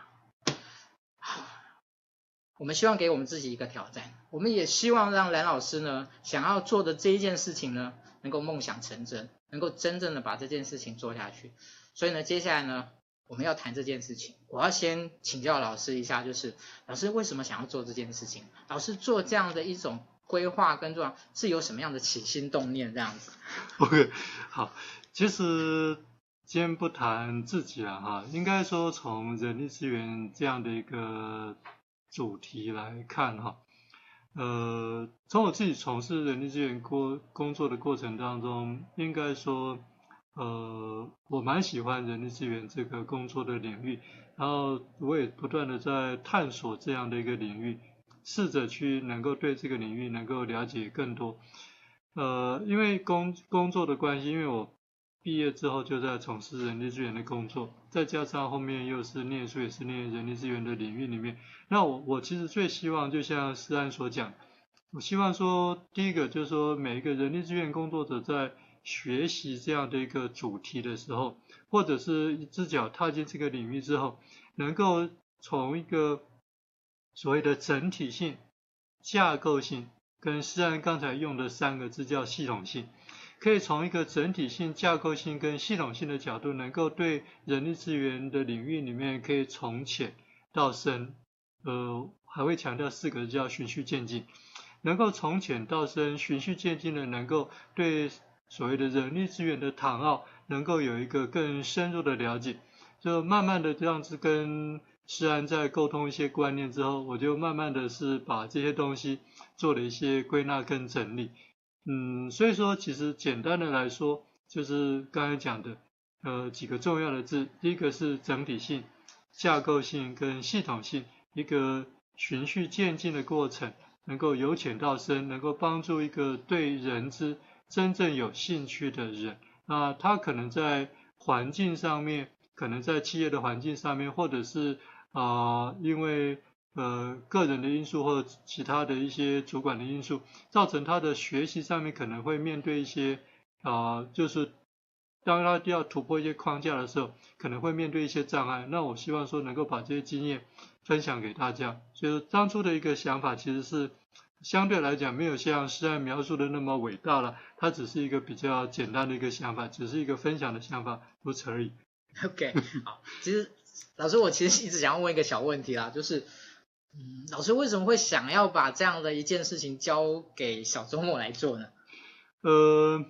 S1: 我们希望给我们自己一个挑战，我们也希望让蓝老师呢想要做的这一件事情呢，能够梦想成真，能够真正的把这件事情做下去。所以呢，接下来呢，我们要谈这件事情。我要先请教老师一下，就是老师为什么想要做这件事情？老师做这样的一种规划跟做是有什么样的起心动念这样子
S2: ？OK，好，其实先不谈自己了哈，应该说从人力资源这样的一个。主题来看哈，呃，从我自己从事人力资源过工作的过程当中，应该说，呃，我蛮喜欢人力资源这个工作的领域，然后我也不断的在探索这样的一个领域，试着去能够对这个领域能够了解更多，呃，因为工工作的关系，因为我。毕业之后就在从事人力资源的工作，再加上后面又是念书，也是念人力资源的领域里面。那我我其实最希望，就像思安所讲，我希望说，第一个就是说，每一个人力资源工作者在学习这样的一个主题的时候，或者是一只脚踏进这个领域之后，能够从一个所谓的整体性、架构性，跟思安刚才用的三个字叫系统性。可以从一个整体性、架构性跟系统性的角度，能够对人力资源的领域里面可以从浅到深，呃，还会强调四个字叫循序渐进，能够从浅到深、循序渐进的，能够对所谓的人力资源的塘奥，能够有一个更深入的了解，就慢慢的这样子跟思安在沟通一些观念之后，我就慢慢的是把这些东西做了一些归纳跟整理。嗯，所以说其实简单的来说，就是刚才讲的，呃，几个重要的字，第一个是整体性、架构性跟系统性，一个循序渐进的过程，能够由浅到深，能够帮助一个对人资真正有兴趣的人，那他可能在环境上面，可能在企业的环境上面，或者是啊、因为。呃，个人的因素或者其他的一些主管的因素，造成他的学习上面可能会面对一些啊、就是当他要突破一些框架的时候，可能会面对一些障碍。那我希望说能够把这些经验分享给大家。所以当初的一个想法其实是相对来讲没有像思安描述的那么伟大了，它只是一个比较简单的一个想法，只是一个分享的想法，如此而已。
S1: OK，好，其实老师我其实一直想要问一个小问题啦，就是。嗯，老师为什么会想要把这样的一件事情交给小周末来做呢？
S2: 呃，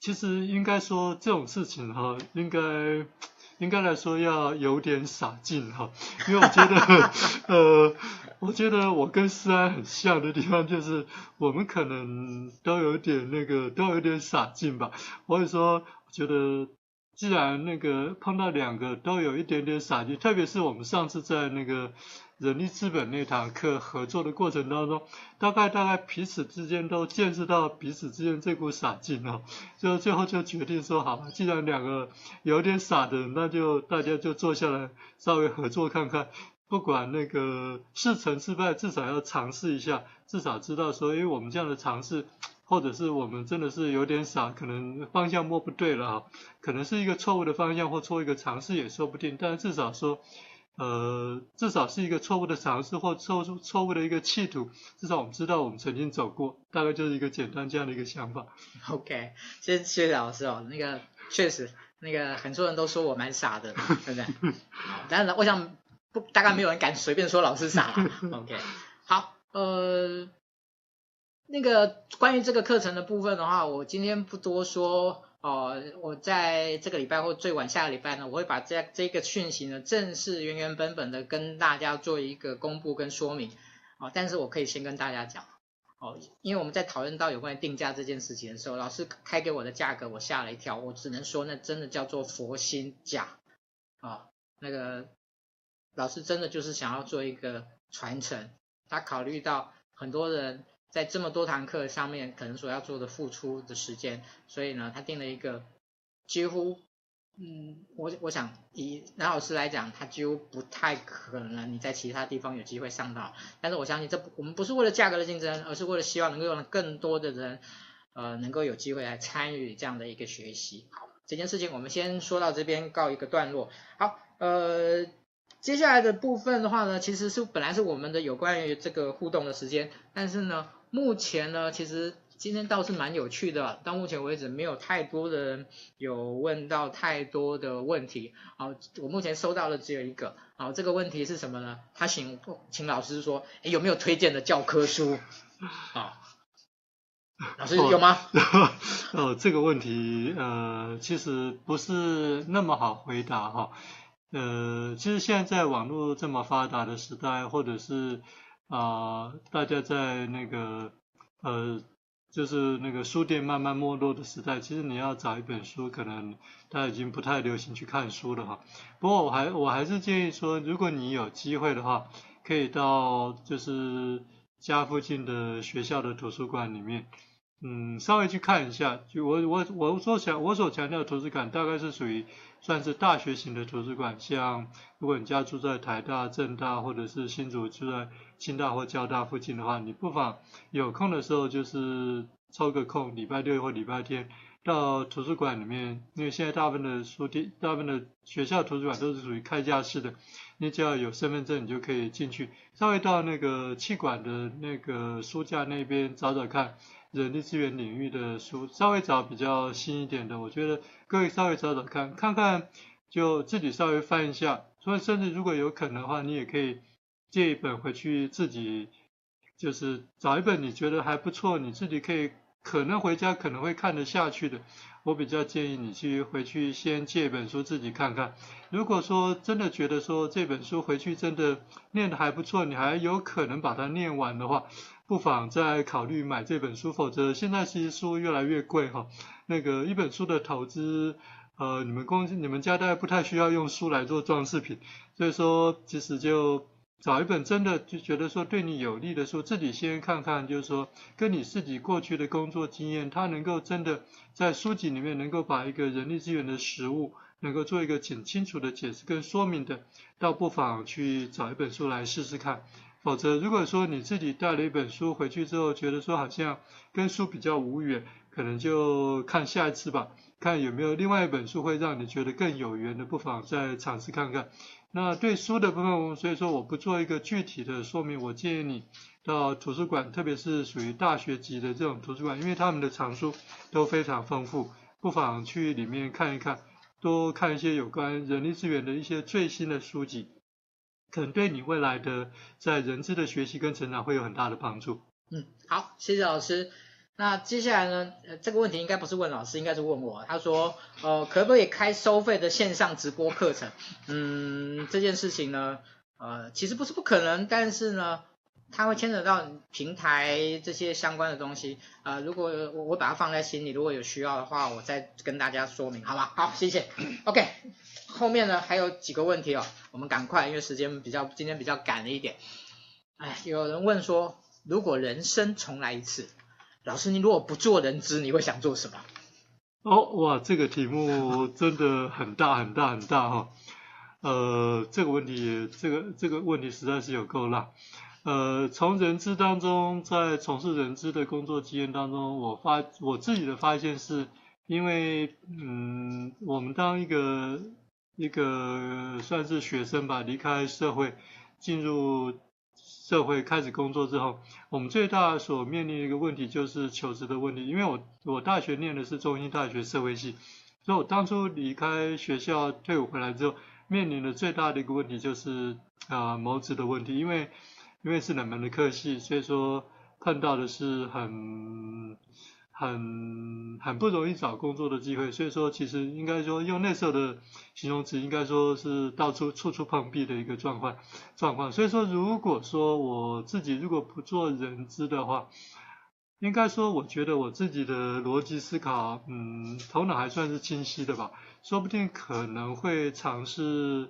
S2: 其实应该说这种事情哈，应该应该来说要有点傻劲哈，因为我觉得 呃，我觉得我跟思安很像的地方就是我们可能都有点那个都有点傻劲吧，或者说我觉得既然那个碰到两个都有一点点傻劲，特别是我们上次在那个。人力资本那堂课合作的过程当中，大概大概彼此之间都见识到彼此之间这股傻劲哦，就最后就决定说，好吧，既然两个有点傻的，那就大家就坐下来稍微合作看看，不管那个是成是败，至少要尝试一下，至少知道说，因为我们这样的尝试，或者是我们真的是有点傻，可能方向摸不对了啊，可能是一个错误的方向或错误一个尝试也说不定，但是至少说。呃，至少是一个错误的尝试或错误错误的一个企图，至少我们知道我们曾经走过，大概就是一个简单这样的一个想法。
S1: OK，谢谢老师哦，那个确实，那个很多人都说我蛮傻的，对不对？好，但是我想不大概没有人敢随便说老师傻。OK，好，呃，那个关于这个课程的部分的话，我今天不多说。哦，我在这个礼拜或最晚下个礼拜呢，我会把这这个讯息呢，正式原原本本的跟大家做一个公布跟说明。哦，但是我可以先跟大家讲，哦，因为我们在讨论到有关于定价这件事情的时候，老师开给我的价格，我吓了一跳，我只能说那真的叫做佛心价。啊、哦，那个老师真的就是想要做一个传承，他考虑到很多人。在这么多堂课上面，可能所要做的付出的时间，所以呢，他定了一个几乎嗯，我我想以南老师来讲，他几乎不太可能你在其他地方有机会上到。但是我相信这我们不是为了价格的竞争，而是为了希望能够让更多的人呃能够有机会来参与这样的一个学习。好，这件事情我们先说到这边告一个段落。好，呃，接下来的部分的话呢，其实是本来是我们的有关于这个互动的时间，但是呢，目前呢，其实。今天倒是蛮有趣的，到目前为止没有太多的人有问到太多的问题。好，我目前收到的只有一个。好，这个问题是什么呢？他请请老师说，诶，有没有推荐的教科书？好，老师有吗？
S2: 哦，哦，这个问题呃，其实不是那么好回答哈。呃，其实现在网络这么发达的时代，或者是啊，大家在那个呃。就是那个书店慢慢没落的时代，其实你要找一本书，可能大家已经不太流行去看书了哈。不过我还我还是建议说，如果你有机会的话，可以到就是家附近的学校的图书馆里面，嗯，稍微去看一下。就我我我所想我所强调的图书馆，大概是属于算是大学型的图书馆，像如果你家住在台大、政大，或者是新竹住在。清大或交大附近的话，你不妨有空的时候就是抽个空，礼拜六或礼拜天到图书馆里面，因为现在大部分的书店、大部分的学校图书馆都是属于开架式的，你只要有身份证，你就可以进去。稍微到那个气管的那个书架那边找找看，人力资源领域的书，稍微找比较新一点的，我觉得各位稍微找找看，看看就自己稍微翻一下。所以甚至如果有可能的话，你也可以。借一本回去自己，就是找一本你觉得还不错，你自己可以可能回家可能会看得下去的。我比较建议你去回去先借一本书自己看看。如果说真的觉得说这本书回去真的念得还不错，你还有可能把它念完的话，不妨再考虑买这本书。否则现在其实书越来越贵哈，那个一本书的投资，呃，你们公你们家大概不太需要用书来做装饰品，所以说其实就。找一本真的就觉得说对你有利的书，自己先看看，就是说跟你自己过去的工作经验，它能够真的在书籍里面能够把一个人力资源的实务能够做一个挺清楚的解释跟说明的，倒不妨去找一本书来试试看。否则，如果说你自己带了一本书回去之后，觉得说好像跟书比较无缘，可能就看下一次吧，看有没有另外一本书会让你觉得更有缘的，不妨再尝试看看。那对书的部分，所以说我不做一个具体的说明。我建议你到图书馆，特别是属于大学级的这种图书馆，因为他们的藏书都非常丰富，不妨去里面看一看，多看一些有关人力资源的一些最新的书籍，可能对你未来的在人资的学习跟成长会有很大的帮助。
S1: 嗯，好，谢谢老师。那接下来呢？呃，这个问题应该不是问老师，应该是问我。他说，呃，可不可以开收费的线上直播课程？嗯，这件事情呢，呃，其实不是不可能，但是呢，它会牵扯到平台这些相关的东西。呃，如果我我把它放在心里，如果有需要的话，我再跟大家说明，好吧？好，谢谢。OK，后面呢还有几个问题哦，我们赶快，因为时间比较今天比较赶了一点。哎，有人问说，如果人生重来一次？老师，你如果不做人资，你会想做什么？
S2: 哦，哇，这个题目真的很大很大很大哈。呃，这个问题，这个这个问题实在是有够大。呃，从人资当中，在从事人资的工作经验当中，我发我自己的发现是，因为嗯，我们当一个一个算是学生吧，离开社会，进入。社会开始工作之后，我们最大所面临的一个问题就是求职的问题。因为我我大学念的是中兴大学社会系，所以我当初离开学校退伍回来之后，面临的最大的一个问题就是啊谋职的问题。因为因为是冷门的科系，所以说碰到的是很。很很不容易找工作的机会，所以说其实应该说用那时候的形容词，应该说是到处处处碰壁的一个状况状况。所以说，如果说我自己如果不做人资的话，应该说我觉得我自己的逻辑思考，嗯，头脑还算是清晰的吧，说不定可能会尝试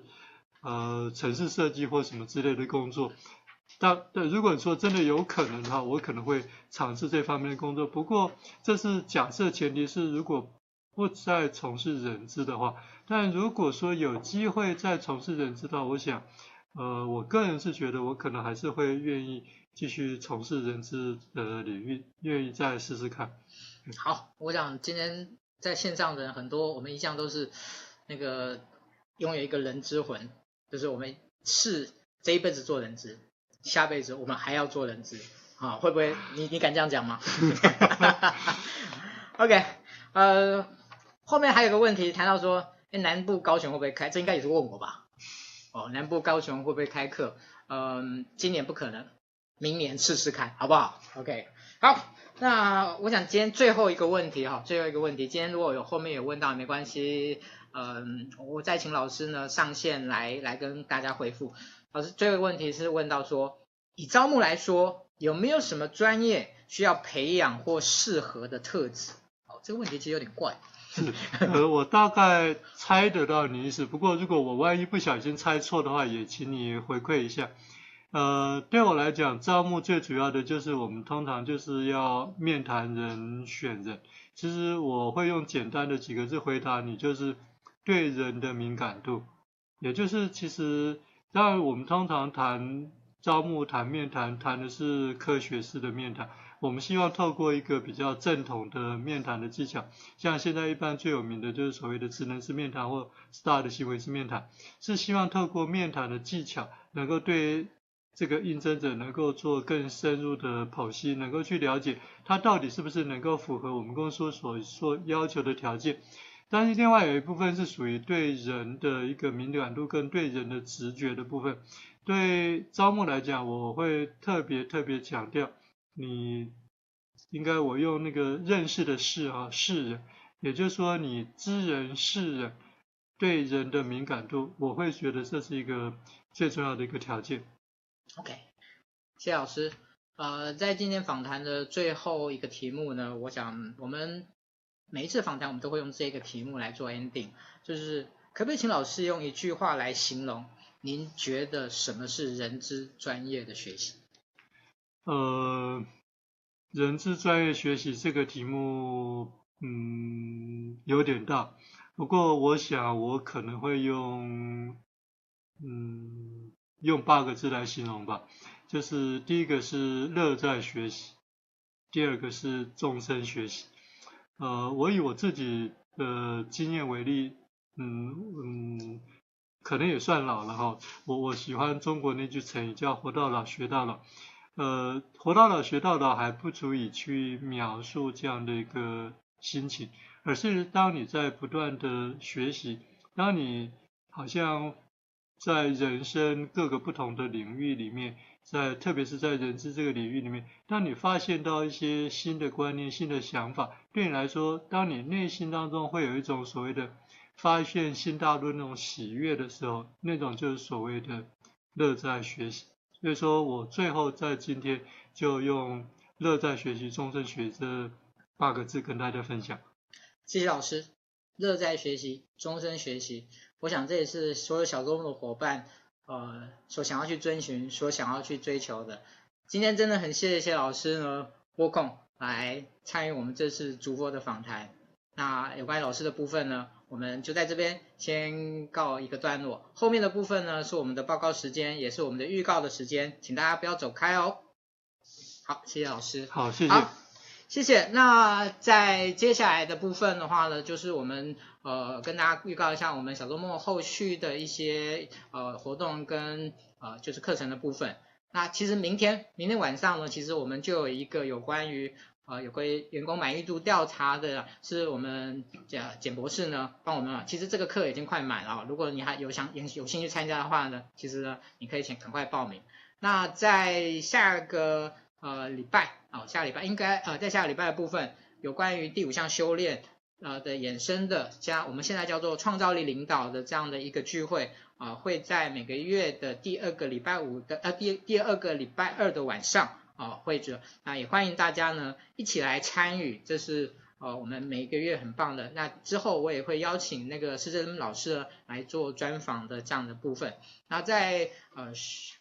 S2: 呃城市设计或什么之类的工作。但但如果说真的有可能的话，我可能会尝试这方面的工作。不过这是假设前提是，如果不再从事人资的话，但如果说有机会再从事人资的话，我想，呃，我个人是觉得我可能还是会愿意继续从事人资的领域，愿意再试试看。
S1: 好，我想今天在线上的人很多，我们一向都是那个拥有一个人之魂，就是我们是这一辈子做人资，下辈子我们还要做人质，啊，会不会？你你敢这样讲吗？OK，呃，后面还有个问题谈到说，哎，南部高雄会不会开？这应该也是问我吧？哦，南部高雄会不会开课？嗯、呃，今年不可能，明年试试看，好不好？OK，好。那我想今天最后一个问题哈，最后一个问题，今天如果有后面有问到没关系，嗯，我再请老师呢上线来来跟大家回复。老师最后一个问题是问到说，以招募来说，有没有什么专业需要培养或适合的特质？哦，这个问题其实有点怪。
S2: 是，呃，我大概猜得到你意思，不过如果我万一不小心猜错的话，也请你回馈一下。呃，对我来讲，招募最主要的就是我们通常就是要面谈人选人。其实我会用简单的几个字回答你，就是对人的敏感度。也就是其实，当然我们通常谈招募、谈面谈，谈的是科学式的面谈。我们希望透过一个比较正统的面谈的技巧，像现在一般最有名的就是所谓的职能式面谈或 STAR 的行为式面谈，是希望透过面谈的技巧，能够对这个应征者能够做更深入的剖析，能够去了解他到底是不是能够符合我们公司所说要求的条件。但是另外有一部分是属于对人的一个敏感度跟对人的直觉的部分。对招募来讲，我会特别特别强调，你应该我用那个认识的识啊，识人，也就是说你知人是人，对人的敏感度，我会觉得这是一个最重要的一个条件。
S1: OK，谢谢老师。呃，在今天访谈的最后一个题目呢，我想我们每一次访谈我们都会用这个题目来做 ending，就是可不可以请老师用一句话来形容，您觉得什么是人资专业的学习？
S2: 呃，人资专业学习这个题目，嗯，有点大，不过我想我可能会用，嗯。用八个字来形容吧，就是第一个是乐在学习，第二个是终身学习。呃，我以我自己的经验为例，嗯嗯，可能也算老了哈。我我喜欢中国那句成语叫“活到老学到老”。呃，活到老学到老还不足以去描述这样的一个心情，而是当你在不断的学习，当你好像。在人生各个不同的领域里面，在特别是在人资这个领域里面，当你发现到一些新的观念、新的想法，对你来说，当你内心当中会有一种所谓的发现新大陆那种喜悦的时候，那种就是所谓的乐在学习。所以说我最后在今天就用“乐在学习，终身学习”这八个字跟大家分享。
S1: 谢谢老师，“乐在学习，终身学习”。我想这也是所有小周末的伙伴，呃，所想要去遵循、所想要去追求的。今天真的很谢谢老师呢，拨空来参与我们这次主播的访谈。那有关于老师的部分呢，我们就在这边先告一个段落。后面的部分呢，是我们的报告时间，也是我们的预告的时间，请大家不要走开哦。好，谢谢老师。
S2: 好，谢谢。
S1: 谢谢。那在接下来的部分的话呢，就是我们呃跟大家预告一下我们小周末后续的一些呃活动跟呃就是课程的部分。那其实明天明天晚上呢，其实我们就有一个有关于呃有关于员工满意度调查的，是我们简简博士呢帮我们。其实这个课已经快满了，如果你还有想有有兴趣参加的话呢，其实呢你可以请赶快报名。那在下个。呃，礼拜啊、哦，下礼拜应该呃，在下个礼拜的部分，有关于第五项修炼呃的衍生的加，我们现在叫做创造力领导的这样的一个聚会啊、会在每个月的第二个礼拜五的呃第第二个礼拜二的晚上啊、会者，啊也欢迎大家呢一起来参与，这是呃我们每个月很棒的。那之后我也会邀请那个施正老师来做专访的这样的部分。那在呃。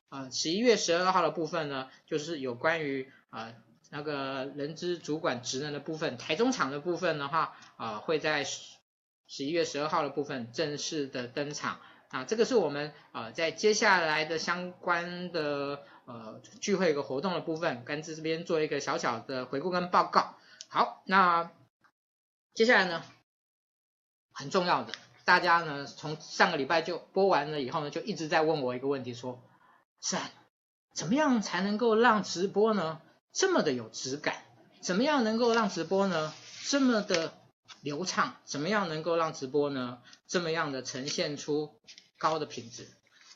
S1: 呃，十一月十二号的部分呢，就是有关于呃那个人资主管职能的部分，台中场的部分的话，啊、会在十一月十二号的部分正式的登场。啊，这个是我们呃在接下来的相关的呃聚会和活动的部分，跟这边做一个小小的回顾跟报告。好，那接下来呢，很重要的，大家呢从上个礼拜就播完了以后呢，就一直在问我一个问题，说，是怎么样才能够让直播呢这么的有质感？怎么样能够让直播呢这么的流畅？怎么样能够让直播呢这么样的呈现出高的品质？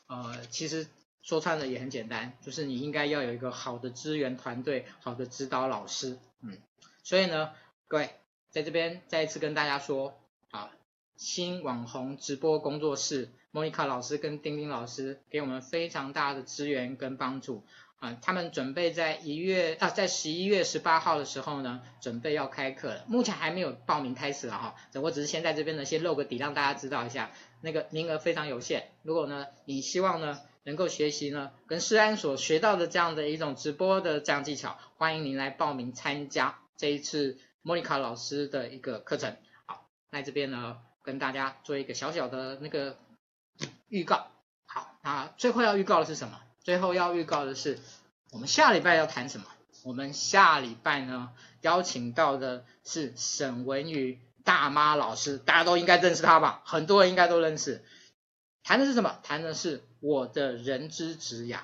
S1: 呃，其实说穿了也很简单，就是你应该要有一个好的资源团队，好的指导老师，嗯。所以呢，各位在这边再一次跟大家说，啊，新网红直播工作室，莫妮卡老师跟丁丁老师给我们非常大的资源跟帮助，啊，他们准备在一月啊，在十一月十八号的时候呢，准备要开课了，目前还没有报名开始了哈，我只是先在这边呢先露个底，让大家知道一下，那个名额非常有限，如果呢你希望呢能够学习呢跟施安所学到的这样的一种直播的这样技巧，欢迎您来报名参加。这一次莫妮卡老师的一个课程，好，那这边呢跟大家做一个小小的那个预告。好，那最后要预告的是什么？最后要预告的是我们下礼拜要谈什么？我们下礼拜呢邀请到的是沈文宇大妈老师，大家都应该认识她吧？很多人应该都认识。谈的是什么？谈的是我的人之职涯。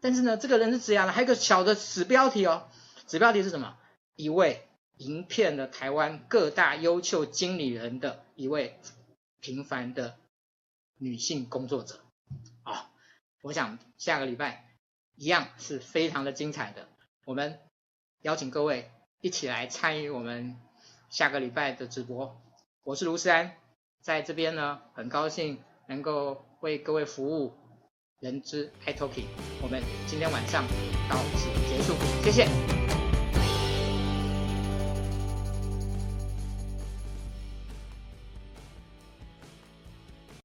S1: 但是呢，这个人之职涯呢还有个小的子标题哦，子标题是什么？一位赢遍了台湾各大优秀经理人的一位平凡的女性工作者啊、我想下个礼拜一样是非常的精彩的，我们邀请各位一起来参与我们下个礼拜的直播。我是卢思安，在这边呢很高兴能够为各位服务人资 iTalki，我们今天晚上到此结束，谢谢。